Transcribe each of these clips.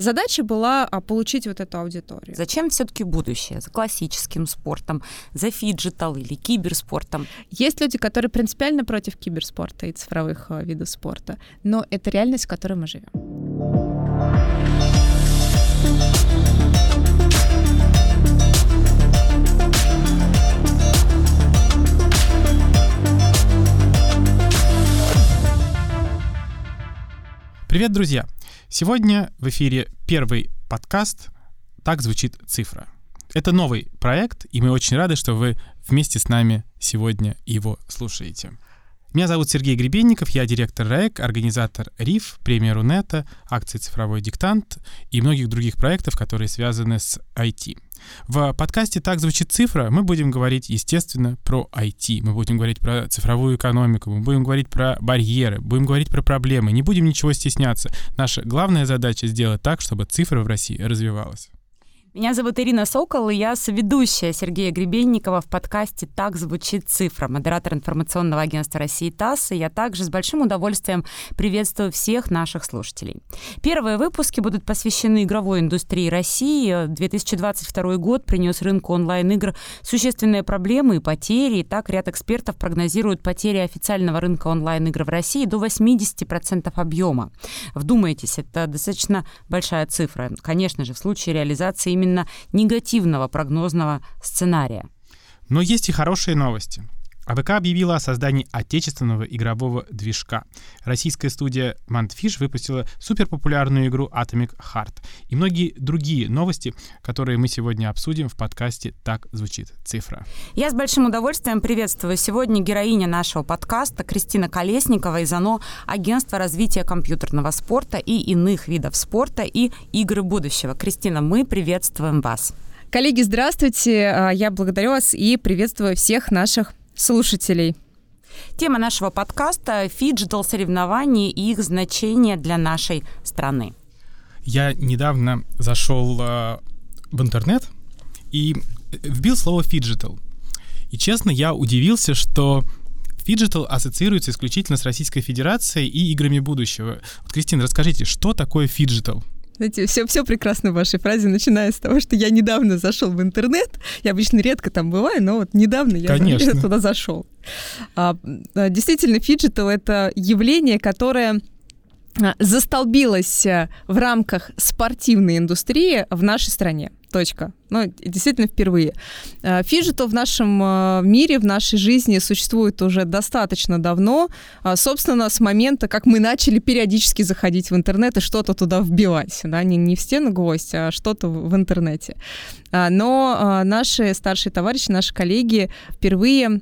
Задача была а, получить вот эту аудиторию. За чем все-таки будущее? За классическим спортом, за фиджитал или киберспортом? Есть люди, которые принципиально против киберспорта и цифровых а, видов спорта, но это реальность, в которой мы живем. Привет, друзья! Сегодня в эфире первый подкаст «Так звучит цифра». Это новый проект, и мы очень рады, что вы вместе с нами сегодня его слушаете. Меня зовут Сергей Гребенников, я директор РАЭК, организатор РИФ, премия Рунета, акции «Цифровой диктант» и многих других проектов, которые связаны с IT. В подкасте «Так звучит цифра» мы будем говорить, естественно, про IT. Мы будем говорить про цифровую экономику, мы будем говорить про барьеры, будем говорить про проблемы. Не будем ничего стесняться. Наша главная задача сделать так, чтобы цифра в России развивалась. Меня зовут Ирина Сокол, и я соведущая Сергея Гребенникова в подкасте «Так звучит цифра», модератор информационного агентства России ТАСС, и я также с большим удовольствием приветствую всех наших слушателей. Первые выпуски будут посвящены игровой индустрии России. 2022 год принес рынку онлайн-игр существенные проблемы и потери, и так ряд экспертов прогнозируют потери официального рынка онлайн-игр в России до 80% объема. Вдумайтесь, это достаточно большая цифра. Конечно же, в случае реализации именно негативного прогнозного сценария. Но есть и хорошие новости. АВК объявила о создании отечественного игрового движка. Российская студия Mantfish выпустила суперпопулярную игру Atomic Heart. И многие другие новости, которые мы сегодня обсудим в подкасте «Так звучит цифра». Я с большим удовольствием приветствую сегодня героиня нашего подкаста Кристина Колесникова из ОНО Агентства развития компьютерного спорта и иных видов спорта и игры будущего. Кристина, мы приветствуем вас. Коллеги, здравствуйте. А, я благодарю вас и приветствую всех наших слушателей. Тема нашего подкаста – фиджитал соревнования и их значение для нашей страны. Я недавно зашел э, в интернет и вбил слово фиджитал. И честно, я удивился, что фиджитал ассоциируется исключительно с Российской Федерацией и играми будущего. Вот, Кристина, расскажите, что такое фиджитал? Знаете, все, все прекрасно в вашей фразе, начиная с того, что я недавно зашел в интернет. Я обычно редко там бываю, но вот недавно я Конечно. туда зашел. А, а, действительно, фиджитал — это явление, которое а, застолбилось э, в рамках спортивной индустрии в нашей стране. Точка. Ну, действительно, впервые. Э, фиджитал в нашем э, мире, в нашей жизни существует уже достаточно давно. А, собственно, с момента, как мы начали периодически заходить в интернет и что-то туда вбивать. Да? Не, не в стену гвоздь, а что-то в интернете. А, но наши старшие товарищи, наши коллеги впервые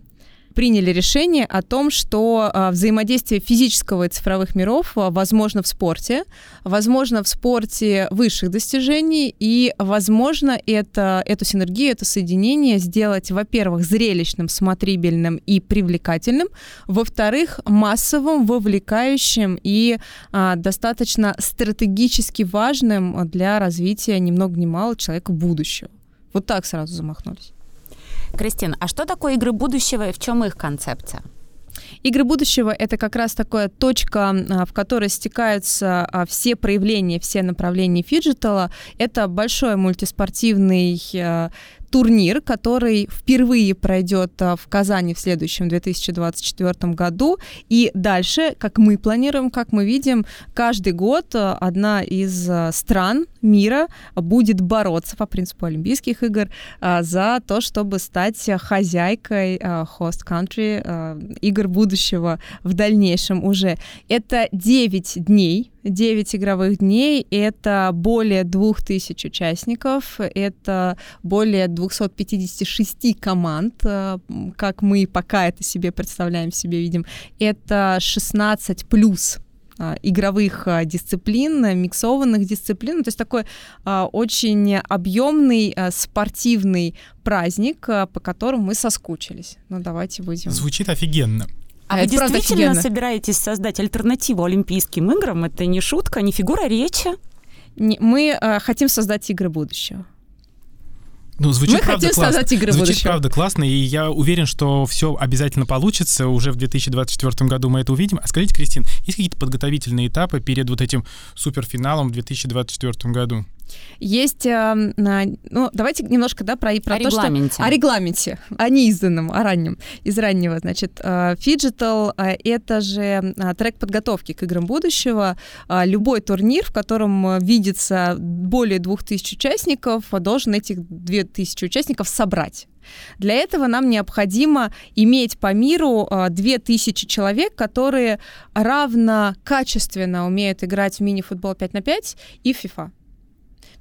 приняли решение о том, что а, взаимодействие физического и цифровых миров а, возможно в спорте, возможно в спорте высших достижений, и возможно это, эту синергию, это соединение сделать, во-первых, зрелищным, смотрибельным и привлекательным, во-вторых, массовым, вовлекающим и а, достаточно стратегически важным для развития ни много ни мало человека будущего. Вот так сразу замахнулись. Кристина, а что такое игры будущего и в чем их концепция? Игры будущего — это как раз такая точка, а, в которой стекаются а, все проявления, все направления фиджитала. Это большой мультиспортивный а, турнир, который впервые пройдет в Казани в следующем 2024 году. И дальше, как мы планируем, как мы видим, каждый год одна из стран мира будет бороться по принципу Олимпийских игр за то, чтобы стать хозяйкой host country игр будущего в дальнейшем уже. Это 9 дней 9 игровых дней. Это более 2000 участников, это более 256 команд, как мы пока это себе представляем, себе видим. Это 16 плюс игровых э, дисциплин, миксованных дисциплин. То есть такой очень объемный спортивный праздник, по которому мы соскучились. Ну, давайте будем. Звучит офигенно. А, а вы действительно собираетесь создать альтернативу Олимпийским играм? Это не шутка, не фигура речи? Не, мы э, хотим создать игры будущего. Ну, звучит Мы правда хотим классно. создать игры звучит будущего. правда классно, и я уверен, что все обязательно получится. Уже в 2024 году мы это увидим. А скажите, Кристин, есть какие-то подготовительные этапы перед вот этим суперфиналом в 2024 году? Есть, э, ну, давайте немножко, да, про, про О то, что... регламенте. О регламенте, о неизданном, о раннем, из раннего, значит. Фиджитал — это же трек подготовки к играм будущего. Любой турнир, в котором видится более 2000 участников, должен этих 2000 участников собрать. Для этого нам необходимо иметь по миру а, 2000 человек, которые равно качественно умеют играть в мини-футбол 5 на 5 и в FIFA.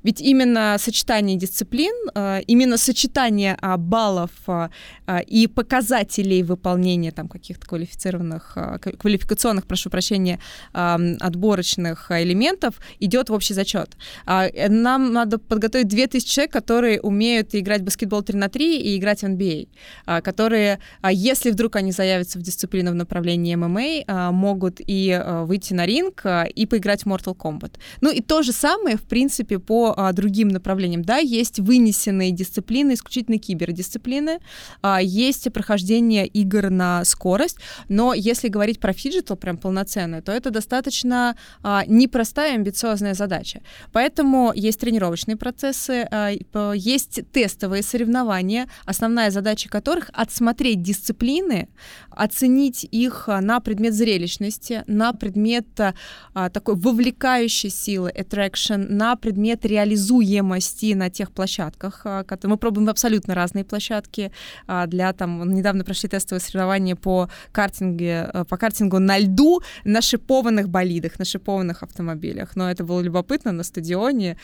Ведь именно сочетание дисциплин, э, именно сочетание а, баллов а, а, и показателей выполнения там каких-то квалифицированных, квалификационных, прошу прощения, отборочных элементов идет в общий зачет. А, э, Нам надо подготовить 2000 человек, которые умеют играть в баскетбол 3 на 3 и играть в NBA, а, которые, если вдруг они заявятся в дисциплину в направлении ММА, могут и выйти на ринг и поиграть в Mortal Kombat. Ну и то же самое, в принципе, по а, другим направлениям. Да, есть вынесенные дисциплины, исключительно кибердисциплины, а, есть прохождение игр на скорость, но если говорить про фиджитал прям полноценную, то это достаточно а, непростая амбициозная задача. Поэтому есть тренировочные процессы, а, есть тестовые соревнования, основная задача которых отсмотреть дисциплины, оценить их а, на предмет зрелищности, на предмет а, такой вовлекающей силы, attraction, на предмет реализуемости на тех площадках. а, которые- Мы пробуем абсолютно разные площадки. а, Для там недавно прошли тестовые соревнования по картинге, а, по картингу на льду на шипованных болидах, на шипованных автомобилях. Но это было любопытно на стадионе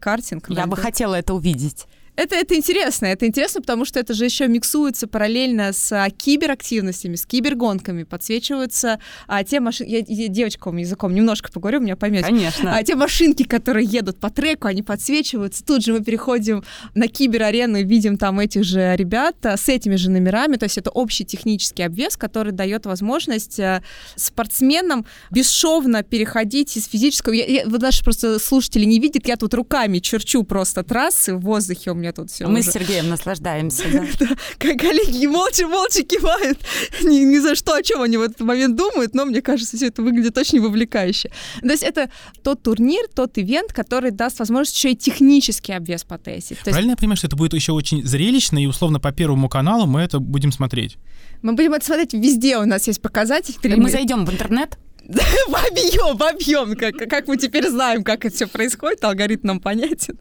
картинг. Я бы льду. хотела это увидеть. Это, это интересно, это интересно, потому что это же еще миксуется параллельно с а, киберактивностями, с кибергонками, подсвечиваются а, те машины, я, я девочковым языком немножко поговорю, у меня поймете. Конечно. А те машинки, которые едут по треку, они подсвечиваются. Тут же мы переходим на киберарену и видим там этих же ребят а, с этими же номерами. То есть это общий технический обвес, который дает возможность а, спортсменам бесшовно переходить из физического... Я, я- вот наши просто слушатели не видят, я тут руками черчу просто трассы в воздухе у меня тут все. Мы с Сергеем наслаждаемся. да. Коллеги молча-молча кивают. ни, ни за что, о чем они в этот момент думают, но мне кажется, все это выглядит очень вовлекающе. То есть это тот турнир, тот ивент, который даст возможность еще и технический обвес потестить. То есть Правильно я понимаю, что это будет еще очень зрелищно, и условно по Первому каналу мы это будем смотреть? мы будем это смотреть везде, у нас есть показатель. Мы зайдем в интернет. в объем, в объем, как, как мы теперь знаем, как это все происходит, алгоритм нам понятен.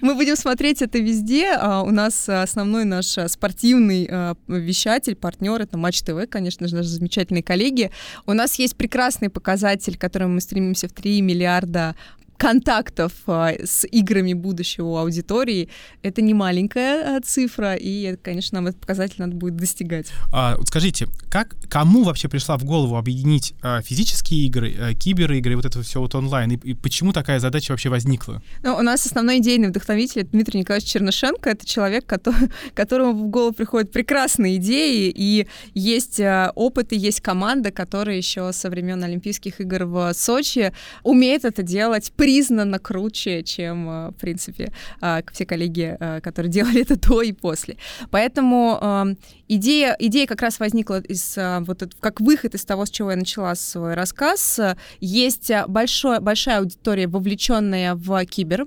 Мы будем смотреть это везде. А, У нас основной наш а, спортивный а, вещатель, партнер, это Матч ТВ, конечно же, наши замечательные коллеги. У нас есть прекрасный показатель, к которому мы стремимся в 3 миллиарда контактов а, с играми будущего у аудитории. Это не маленькая а, цифра, и, конечно, нам этот показатель надо будет достигать. А, вот скажите, как кому вообще пришла в голову объединить а, физические игры, а, киберигры, вот это все вот онлайн, и, и почему такая задача вообще возникла? Ну, у нас основной идейный вдохновитель Дмитрий Николаевич Чернышенко. Это человек, который, которому в голову приходят прекрасные идеи, и есть опыт, и есть команда, которая еще со времен Олимпийских игр в Сочи умеет это делать признанно круче, чем, э, в принципе, э, все коллеги, э, которые делали это до и после. Поэтому э, идея, идея как раз возникла из, вот, как выход из того, с чего я начала свой рассказ. Есть большое, большая аудитория, вовлеченная в кибер,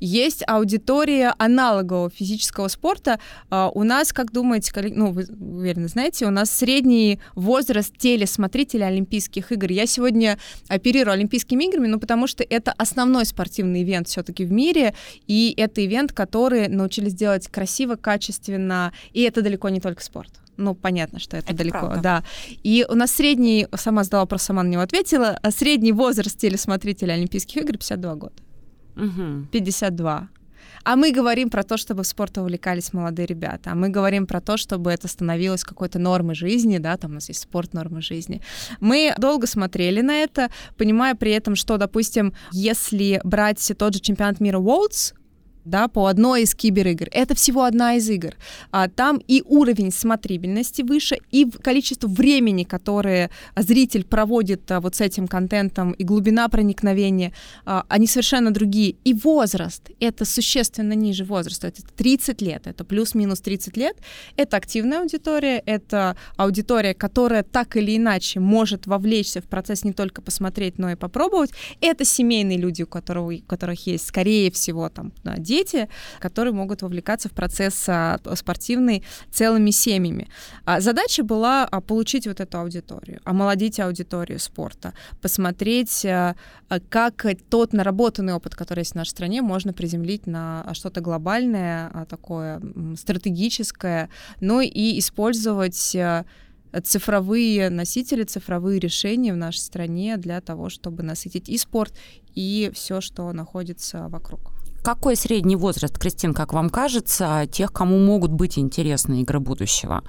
есть аудитория аналогового физического спорта. А, У нас, как думаете, коллеги, ну, вы уверенно знаете, у нас средний возраст телесмотрителя Олимпийских игр. Я сегодня оперирую Олимпийскими играми, ну, потому что это основной спортивный ивент все-таки в мире, и это ивент, который научились делать красиво, качественно, и это далеко не только спорт. Ну, понятно, что это, Это далеко, правда. да. И у нас средний, сама задала вопрос, сама на него ответила, а средний возраст телесмотрителя Олимпийских игр 52 года. Мгм. 52. А мы говорим про то, чтобы в спорт увлекались молодые ребята. А мы говорим про то, чтобы это становилось какой-то нормой жизни, да, там у нас есть спорт нормы жизни. Мы долго смотрели на это, понимая при этом, что, допустим, если брать тот же чемпионат мира Worlds, да, по одной из киберигр. Это всего одна из игр. А, там и уровень смотрибельности выше, и количество времени, которое зритель проводит а, вот с этим контентом, и глубина проникновения, а, они совершенно другие. И возраст, это существенно ниже возраста, это 30 лет, это плюс-минус 30 лет. Это активная аудитория, это аудитория, которая так или иначе может вовлечься в процесс не только посмотреть, но и попробовать. Это семейные люди, у которых, у которых есть, скорее всего, там, дети, дети, которые могут вовлекаться в процесс а, спортивный целыми семьями. А задача была а, получить вот эту аудиторию, омолодить аудиторию спорта, посмотреть, как тот наработанный опыт, который есть в нашей стране, можно приземлить на что-то глобальное, такое стратегическое, но и использовать цифровые носители, цифровые решения в нашей стране для того, чтобы насытить и спорт, и все, что находится вокруг. Какой средний возраст, Кристин, как вам кажется, тех, кому могут быть интересны игры будущего?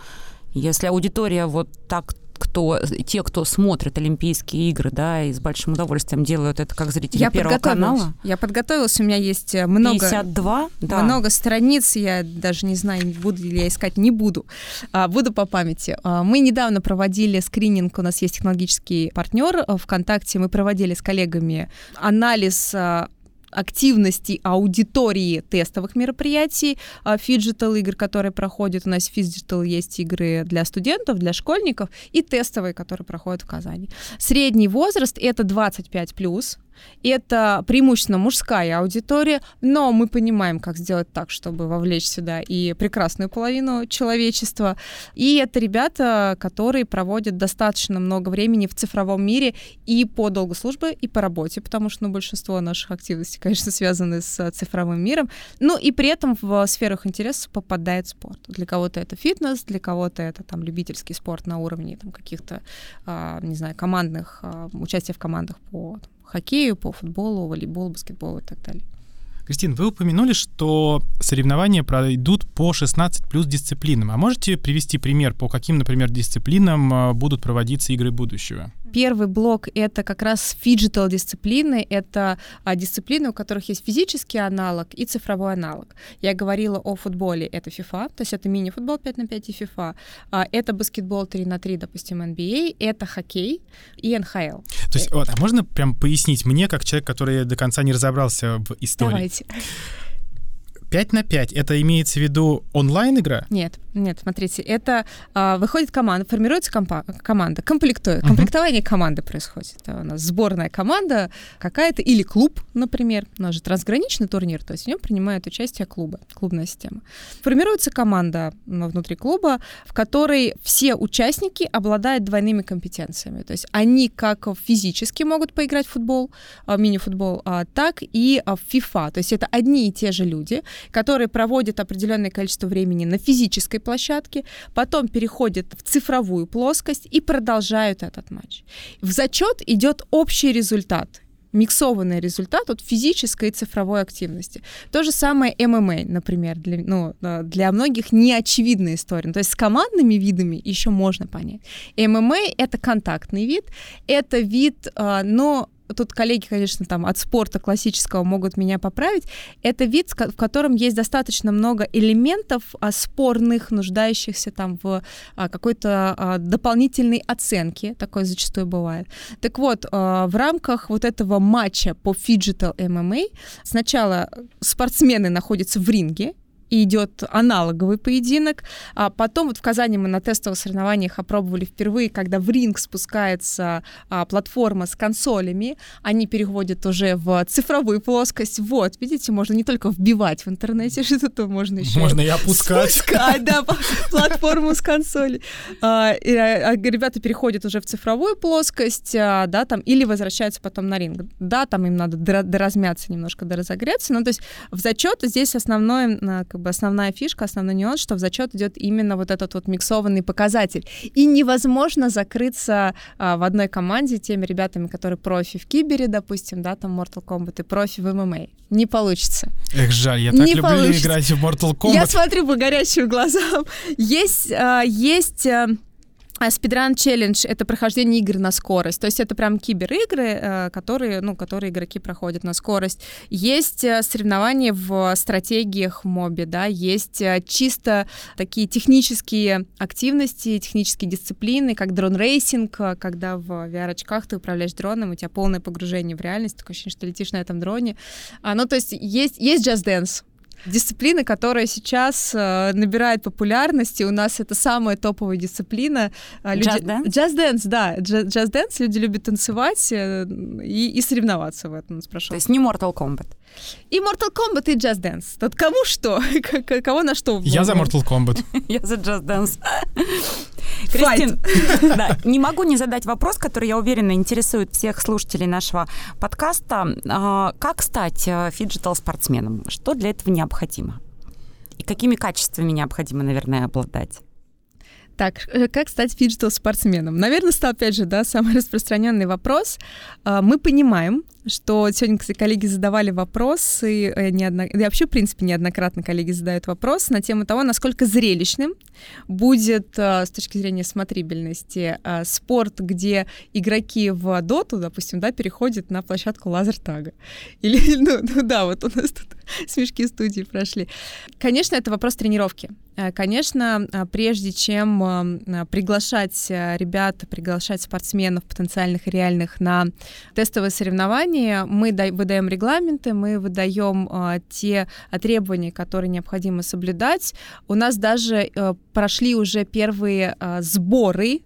Если аудитория вот так кто, те, кто смотрит Олимпийские игры, да, и с большим удовольствием делают это как зрители я Первого канала. Я подготовилась, у меня есть э, много... 52? Да. Много страниц, я даже не знаю, буду ли я искать, не буду. А, буду по памяти. А, мы недавно проводили скрининг, у нас есть технологический партнер э, ВКонтакте, мы проводили с коллегами анализ а, активности аудитории тестовых мероприятий, фиджитал игр, которые проходят. У нас фиджитал есть игры для студентов, для школьников, и тестовые, которые проходят в Казани. Средний возраст — это 25+, плюс, это преимущественно мужская аудитория, но мы понимаем, как сделать так, чтобы вовлечь сюда и прекрасную половину человечества. И это ребята, которые проводят достаточно много времени в цифровом мире и по долгу службы, и по работе, потому что ну, большинство наших активностей, конечно, связаны с цифровым миром. Ну и при этом в сферах интересов попадает спорт. Для кого-то это фитнес, для кого-то это там любительский спорт на уровне там, каких-то, а, не знаю, командных, а, участия в командах по хоккею, по футболу, волейболу, баскетболу и так далее. Кристин, вы упомянули, что соревнования пройдут по 16 плюс дисциплинам. А можете привести пример, по каким, например, дисциплинам а, будут проводиться игры будущего? Первый блок — это как раз фиджитал дисциплины. Это а, дисциплины, у которых есть физический аналог и цифровой аналог. Я говорила о футболе. Это FIFA, то есть это мини-футбол 5 на 5 и FIFA. А, это баскетбол 3 на 3, допустим, NBA. Это хоккей и НХЛ. То есть, вот, а можно прям пояснить мне, как человек, который до конца не разобрался в истории? Давайте. 5 на 5 это имеется в виду онлайн-игра? Нет, нет, смотрите, это а, выходит команда, формируется компа- команда, комплектует. Uh-huh. Комплектование команды происходит. Это у нас сборная команда какая-то или клуб, например. У нас же трансграничный турнир, то есть в нем принимают участие клубы, клубная система. Формируется команда внутри клуба, в которой все участники обладают двойными компетенциями. То есть они как физически могут поиграть в футбол, а, мини-футбол, а, так и в FIFA. То есть это одни и те же люди, которые проводят определенное количество времени на физической площадке, потом переходят в цифровую плоскость и продолжают этот матч. В зачет идет общий результат миксованный результат от физической и цифровой активности. То же самое ММА, например, для, ну, для многих неочевидная история. То есть с командными видами еще можно понять. ММА — это контактный вид, это вид, а, но тут коллеги, конечно, там от спорта классического могут меня поправить, это вид, в котором есть достаточно много элементов а, спорных, нуждающихся там в а, какой-то а, дополнительной оценке, такое зачастую бывает. Так вот, в рамках вот этого матча по Fidgetal MMA сначала спортсмены находятся в ринге, и идет аналоговый поединок. А потом вот в Казани мы на тестовых соревнованиях опробовали впервые, когда в ринг спускается а, платформа с консолями, они переходят уже в цифровую плоскость. Вот, видите, можно не только вбивать в интернете что-то, можно еще... Можно и опускать. Спускать, да, платформу с консоли. А, и, а, ребята переходят уже в цифровую плоскость, а, да, там, или возвращаются потом на ринг. Да, там им надо доразмяться немножко, доразогреться, но то есть в зачет здесь основное, как бы основная фишка, основной нюанс, что в зачет идет именно вот этот вот миксованный показатель. И невозможно закрыться а, в одной команде теми ребятами, которые профи в кибере, допустим, да, там Mortal Kombat и профи в ММА. Не получится. Эх, жаль, я так Не люблю получится. играть в Mortal Kombat. Я смотрю по горящим глазам. Есть, а, есть а, А спидран челлендж — это прохождение игр на скорость. То есть это прям киберигры, э, которые, ну, которые игроки проходят на скорость. Есть э, соревнования в стратегиях в мобе, да, есть э, чисто такие технические активности, технические дисциплины, как дрон-рейсинг, когда в VR-очках ты управляешь дроном, у тебя полное погружение в реальность, такое ощущение, что летишь на этом дроне. А, ну, то есть есть, есть Just Dance, дисциплина, которая сейчас э, набирает популярность, и у нас это самая топовая дисциплина. Just Dance? Just Dance, да. Just Dance, люди любят танцевать э, и, и соревноваться в этом, спрашиваю. То есть не Mortal Kombat? И Mortal Kombat, и Just Dance. Тут кому что? Кого на что? Я за Mortal Kombat. Я за Just Dance. Кристин, да, не могу не задать вопрос, который, я уверена, интересует всех слушателей нашего подкаста. А, как стать э, фиджитал-спортсменом? Что для этого необходимо? И какими качествами необходимо, наверное, обладать? Так, э, как стать фиджитал-спортсменом? Наверное, стал, опять же, да, самый распространенный вопрос. А, мы понимаем, что сегодня, кстати, коллеги задавали вопросы, э, неодно... да, вообще, в принципе, неоднократно коллеги задают вопрос на тему того, насколько зрелищным будет э, с точки зрения смотрибельности спорт, где игроки в доту, допустим, да, переходят на площадку лазертага. Или, ну, ну да, вот у нас тут смешки студии прошли. Конечно, это вопрос тренировки. Конечно, прежде чем приглашать ребят, приглашать спортсменов потенциальных и реальных на тестовые соревнования, мы выдаем регламенты, мы выдаем э, те требования, которые необходимо соблюдать. У нас даже э, прошли уже первые э, сборы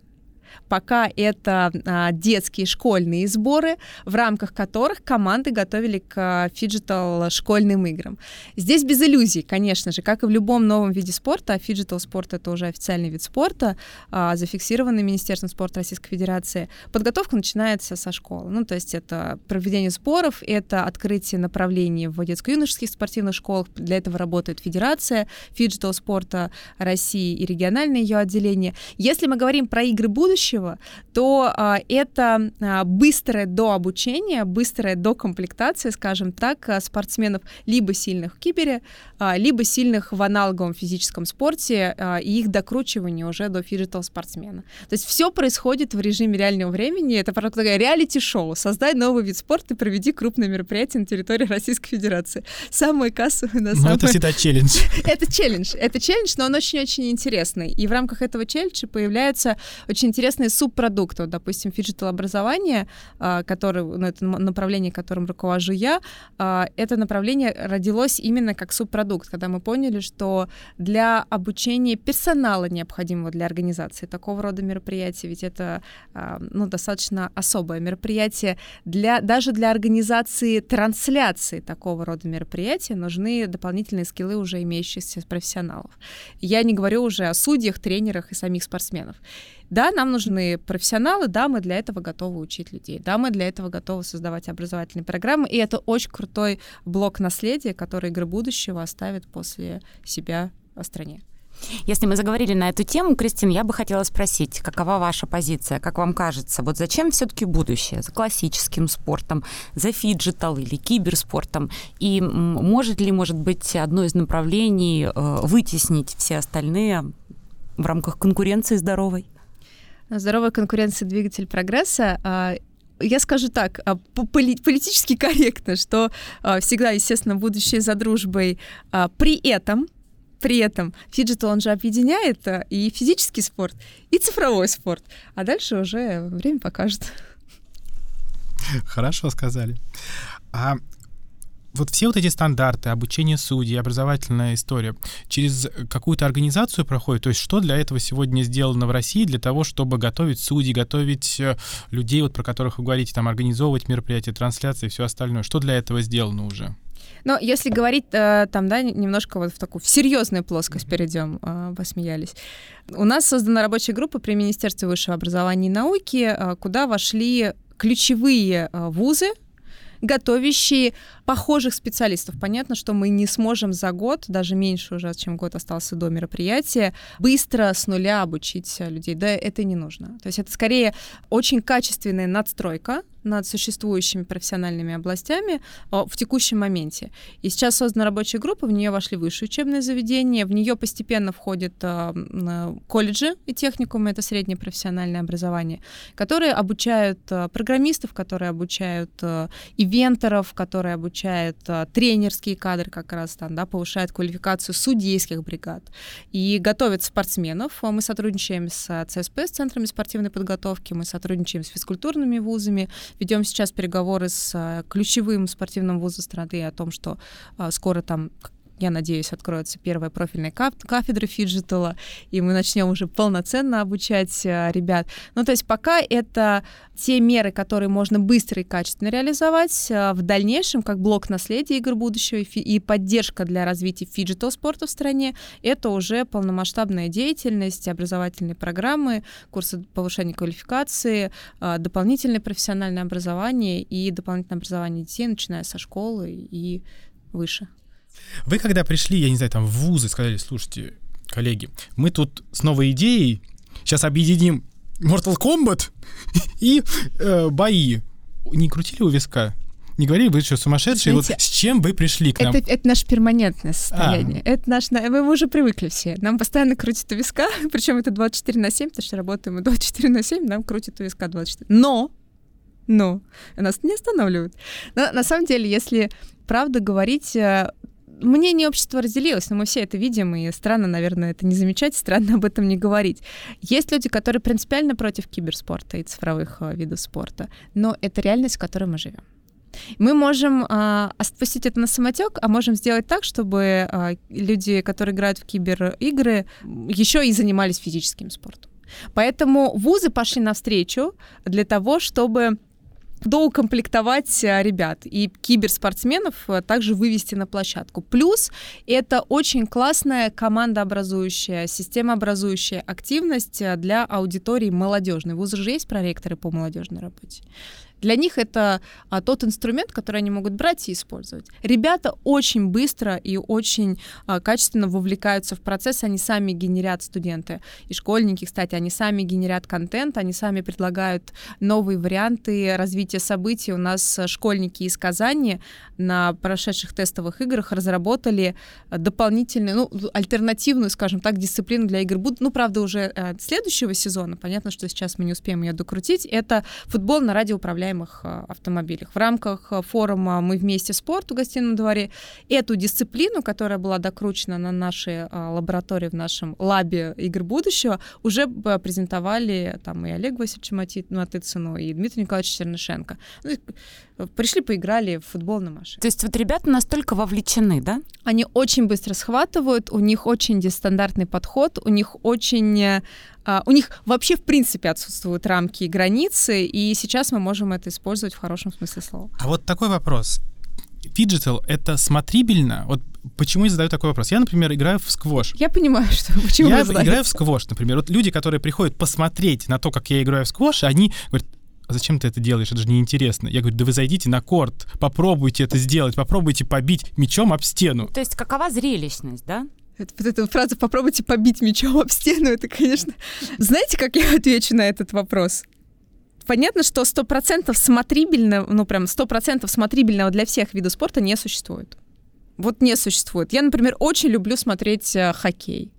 пока это а, детские школьные сборы, в рамках которых команды готовили к фиджитал школьным играм. Здесь без иллюзий, конечно же, как и в любом новом виде спорта, а фиджитал спорт это уже официальный вид спорта, а, зафиксированный Министерством спорта Российской Федерации. Подготовка начинается со школы. Ну, то есть это проведение сборов, это открытие направлений в детско-юношеских спортивных школах. Для этого работает Федерация фиджитал спорта России и региональное ее отделение. Если мы говорим про игры будущего, будущего, то а, это а, быстрое дообучение, быстрая докомплектация, скажем так, а, спортсменов либо сильных в кибере, а, либо сильных в аналоговом физическом спорте, а, и их докручивание уже до фиджитал спортсмена. То есть все происходит в режиме реального времени, это просто такое реалити-шоу. Создай новый вид спорта и проведи крупное мероприятие на территории Российской Федерации. Самое кассовое на Ну, это всегда челлендж. Это челлендж. Это челлендж, но он очень-очень интересный. И в рамках этого челленджа появляются очень интересные субпродукты. Вот, допустим, фиджитал образование, а, который, ну, это направление, которым руковожу я, а, это направление родилось именно как субпродукт, когда мы поняли, что для обучения персонала необходимого для организации такого рода мероприятий, ведь это а, ну, достаточно особое мероприятие, для, даже для организации трансляции такого рода мероприятия нужны дополнительные скиллы уже имеющихся профессионалов. Я не говорю уже о судьях, тренерах и самих спортсменов. Да, нам нужны профессионалы, да, мы для этого готовы учить людей, да, мы для этого готовы создавать образовательные программы, и это очень крутой блок наследия, который игры будущего оставит после себя в стране. Если мы заговорили на эту тему, Кристин, я бы хотела спросить, какова ваша позиция, как вам кажется, вот за чем все-таки будущее за классическим спортом, за фиджитал или киберспортом, и может ли, может быть, одно из направлений э, вытеснить все остальные в рамках конкуренции здоровой? Здоровая конкуренция — двигатель прогресса. А, я скажу так, а, политически корректно, что а, всегда, естественно, будущее за дружбой. При этом при этом фиджитал, он же объединяет и физический спорт, и цифровой спорт. А дальше уже время покажет. Хорошо сказали. А вот все вот эти стандарты, обучение судей, образовательная история, через какую-то организацию проходит? То есть что для этого сегодня сделано в России для того, чтобы готовить судей, готовить э, людей, вот про которых вы говорите, там, организовывать мероприятия, трансляции и все остальное? Что для этого сделано уже? Но если говорить э, там, да, немножко вот в такую в серьезную плоскость перейдем, э, посмеялись. У нас создана рабочая группа при Министерстве высшего образования и науки, куда вошли ключевые вузы готовящие похожих специалистов. Понятно, что мы не сможем за год, даже меньше уже, чем год остался до мероприятия, быстро с нуля обучить людей. Да, это не нужно. То есть это скорее очень качественная надстройка, над существующими профессиональными областями в текущем моменте. И сейчас создана рабочая группа, в нее вошли высшие учебные заведения, в нее постепенно входят колледжи и техникумы, это среднее профессиональное образование, которые обучают программистов, которые обучают ивенторов, которые обучают тренерские кадры как раз там, да, повышают квалификацию судейских бригад и готовят спортсменов. Мы сотрудничаем с ЦСП, с Центрами спортивной подготовки, мы сотрудничаем с физкультурными вузами, ведем сейчас переговоры с э, ключевым спортивным вузом страны о том, что э, скоро там я надеюсь, откроется первая профильная кафедра фиджитала, и мы начнем уже полноценно обучать э, ребят. Ну, то есть пока это те меры, которые можно быстро и качественно реализовать. Э, в дальнейшем, как блок наследия игр будущего и, поддержка для развития фиджитал спорта в стране, это уже полномасштабная деятельность, образовательные программы, курсы повышения квалификации, э, дополнительное профессиональное образование и дополнительное образование детей, начиная со школы и выше. Вы когда пришли, я не знаю, там в вузы, сказали, слушайте, коллеги, мы тут с новой идеей сейчас объединим Mortal Kombat и э, бои. Не крутили у виска? Не говорили, вы что, сумасшедшие? Знаете, вот с чем вы пришли к нам? Это, это наше перманентное состояние. А. Это наш, мы уже привыкли все. Нам постоянно крутит у виска, причем это 24 на 7, потому что работаем мы 24 на 7, нам крутит у виска 24. Но, но, нас не останавливают. Но на самом деле, если правда говорить, э, мнение общества разделилось, но мы все это видим, и странно, наверное, это не замечать, странно об этом не говорить. Есть люди, которые принципиально против киберспорта и цифровых э, видов спорта, но это реальность, в которой мы живем. Мы можем а, отпустить это на самотек, а можем сделать так, чтобы а, люди, которые играют в киберигры, еще и занимались физическим спортом. Поэтому вузы пошли навстречу для того, чтобы доукомплектовать э, ребят и киберспортсменов э, также вывести на площадку. Плюс это очень классная командообразующая, системообразующая активность э, для аудитории молодежной. В ВУЗе же есть проректоры по молодежной работе. Для них это а, тот инструмент, который они могут брать и использовать. Ребята очень быстро и очень а, качественно вовлекаются в процесс, они сами генерят студенты. И школьники, кстати, они сами генерят контент, они сами предлагают новые варианты развития событий. У нас школьники из Казани на прошедших тестовых играх разработали дополнительную, ну, альтернативную, скажем так, дисциплину для игр. Ну, правда, уже э, следующего сезона, понятно, что сейчас мы не успеем ее докрутить, это футбол на радиоуправляемом управляемых э, автомобилях. В рамках э, форума «Мы вместе спорт» в гостином дворе эту дисциплину, которая была докручена на нашей э, лаборатории, в нашем лабе игр будущего, уже презентовали там и Олег Васильевич Матыцыну, и Дмитрий Николаевич Чернышенко. Ну, пришли, поиграли в футбол на машине. То есть вот ребята настолько вовлечены, да? Они очень быстро схватывают, у них очень нестандартный подход, у них очень у них вообще, в принципе, отсутствуют рамки и границы, и сейчас мы можем это использовать в хорошем смысле слова. А вот такой вопрос. Фиджитал — это смотрибельно? Вот почему я задаю такой вопрос? Я, например, играю в сквош. Я понимаю, что почему Я играю в сквош, например. Вот люди, которые приходят посмотреть на то, как я играю в сквош, они говорят, а зачем ты это делаешь? Это же неинтересно. Я говорю, да вы зайдите на корт, попробуйте это сделать, попробуйте побить мячом об стену. То есть какова зрелищность, да? Это, вот эта фраза «попробуйте побить мячом об стену» — это, конечно... Знаете, как я отвечу на этот вопрос? Понятно, что сто процентов смотрибельного, ну прям сто процентов смотрибельного для всех видов спорта не существует. Вот не существует. Я, например, очень люблю смотреть э, хоккей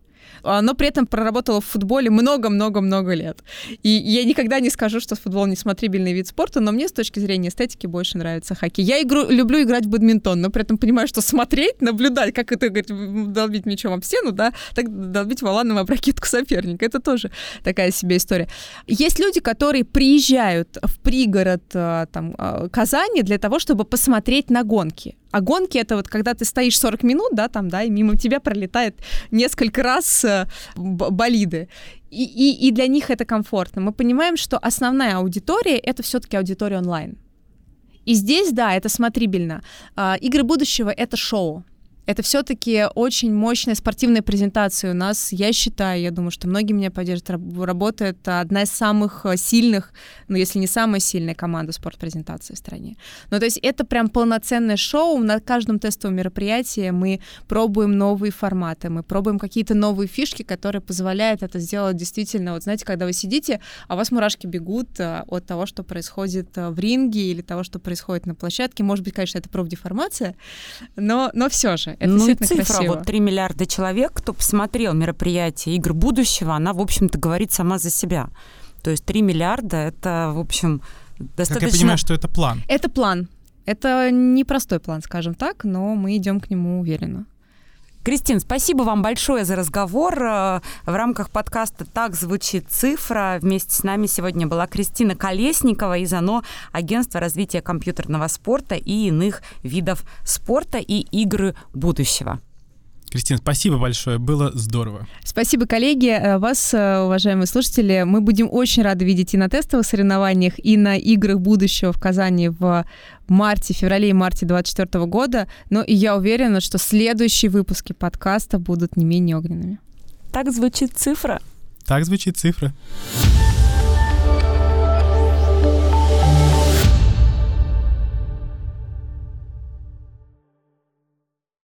но при этом проработала в футболе много-много-много лет. И я никогда не скажу, что футбол не смотрибельный вид спорта, но мне с точки зрения эстетики больше нравится хоккей. Я игру, люблю играть в бадминтон, но при этом понимаю, что смотреть, наблюдать, как это, говорит, долбить мячом об стену, да, так долбить валаном об ракетку соперника. Это тоже такая себе история. Есть люди, которые приезжают в пригород э, там, э, Казани для того, чтобы посмотреть на гонки. А гонки это вот когда ты стоишь 40 минут, да, там, да, и мимо тебя пролетает несколько раз э, болиды. И, и, и для них это комфортно. Мы понимаем, что основная аудитория это все-таки аудитория онлайн. И здесь, да, это смотрибельно. А, игры будущего это шоу. Это все-таки очень мощная спортивная презентация у нас. Я считаю, я думаю, что многие меня поддержат, работает одна из самых э, сильных, ну, если не самая сильная команда спорт-презентации в стране. Ну, то есть это прям полноценное шоу. На каждом тестовом мероприятии мы пробуем новые форматы, мы пробуем какие-то новые фишки, которые позволяют это сделать действительно. Вот знаете, когда вы сидите, а у вас мурашки бегут э, от того, что происходит э, в ринге или того, что происходит на площадке. Может быть, конечно, это профдеформация, но, но все же это ну и цифра, красиво. вот 3 миллиарда человек, кто посмотрел мероприятие игр будущего, она, в общем-то, говорит сама за себя. То есть 3 миллиарда — это, в общем, достаточно... Как я понимаю, что это план. Это план. Это непростой план, скажем так, но мы идем к нему уверенно. Кристин, спасибо вам большое за разговор. Э, в рамках подкаста «Так звучит цифра» вместе с нами сегодня была Кристина Колесникова из ОНО Агентства развития компьютерного спорта и иных видов спорта и игры будущего. Кристина, спасибо большое, было здорово. Спасибо, коллеги. Э, вас, э, уважаемые слушатели, мы будем очень рады видеть и на тестовых соревнованиях, и на играх будущего в Казани в марте, феврале и марте 2024 года. Но и я уверена, что следующие выпуски подкаста будут не менее огненными. Так звучит цифра. Так звучит цифра.